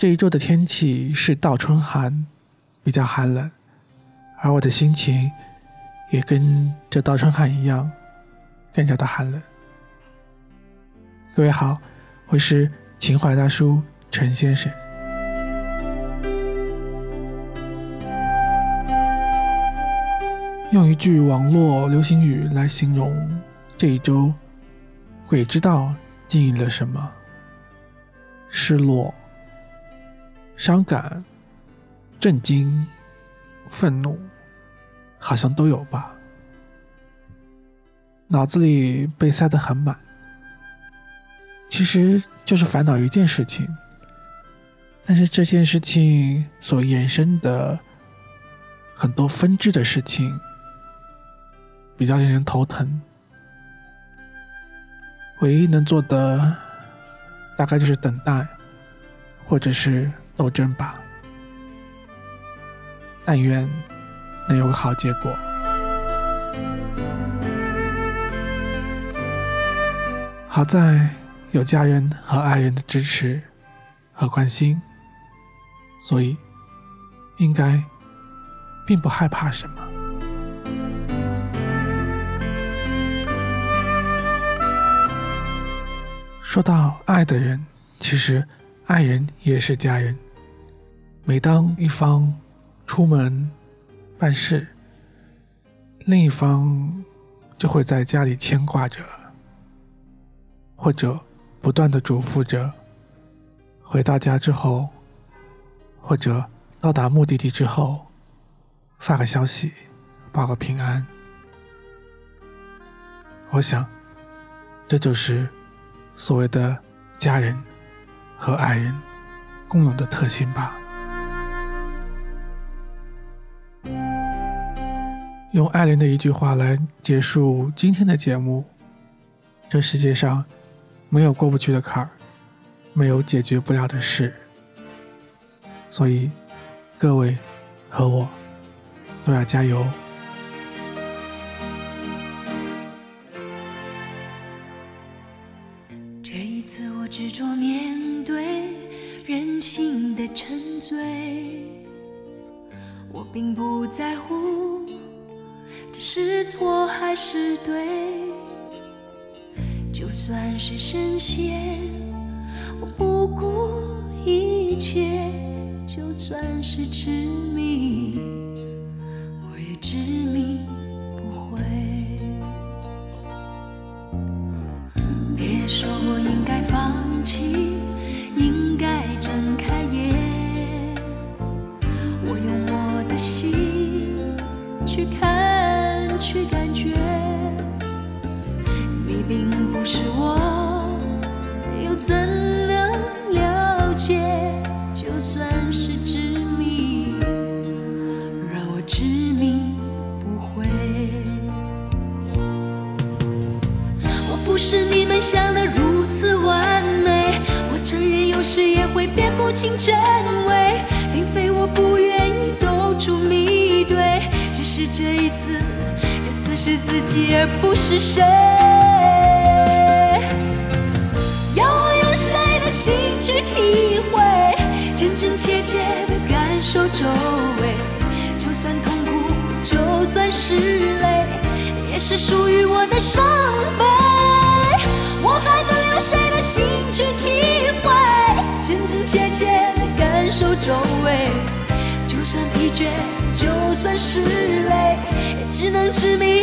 这一周的天气是倒春寒，比较寒冷，而我的心情也跟这倒春寒一样，更加的寒冷。各位好，我是情怀大叔陈先生。用一句网络流行语来形容这一周，鬼知道经历了什么？失落、伤感、震惊、愤怒，好像都有吧。脑子里被塞得很满，其实就是烦恼一件事情，但是这件事情所衍生的很多分支的事情。比较令人头疼，唯一能做的大概就是等待，或者是斗争吧。但愿能有个好结果。好在有家人和爱人的支持和关心，所以应该并不害怕什么。说到爱的人，其实爱人也是家人。每当一方出门办事，另一方就会在家里牵挂着，或者不断的嘱咐着。回到家之后，或者到达目的地之后，发个消息，报个平安。我想，这就是。所谓的家人和爱人共有的特性吧。用爱人的一句话来结束今天的节目：这世界上没有过不去的坎儿，没有解决不了的事。所以，各位和我都要加油。这一次，我执着面对人性的沉醉，我并不在乎是错还是对，就算是神仙，我不顾一切；就算是执迷，我也执迷不悔。别说我应该放弃。应该睁开眼，我用我的心去看，去感觉。你并不是我，又怎能了解？就算是执迷，让我执迷不悔。我不是你们想的如此完美。我承认有时也会辨不清真伪，并非我不愿意走出迷堆，只是这一次，是自己而不是谁。要我用谁的心去体会，真真切切的感受周围，就算痛苦，就算是泪，也是属于我的伤悲。我还能用谁的心去体会，真真切切的感受周围？就算疲倦，就算是累，只能执迷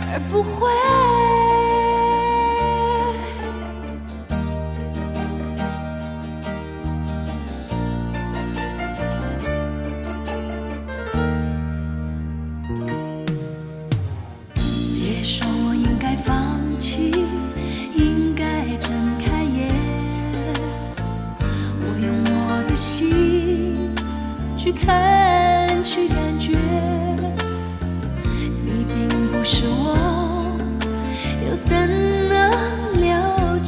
而不悔。别说我应该放弃应该睁开眼我用我的心去看。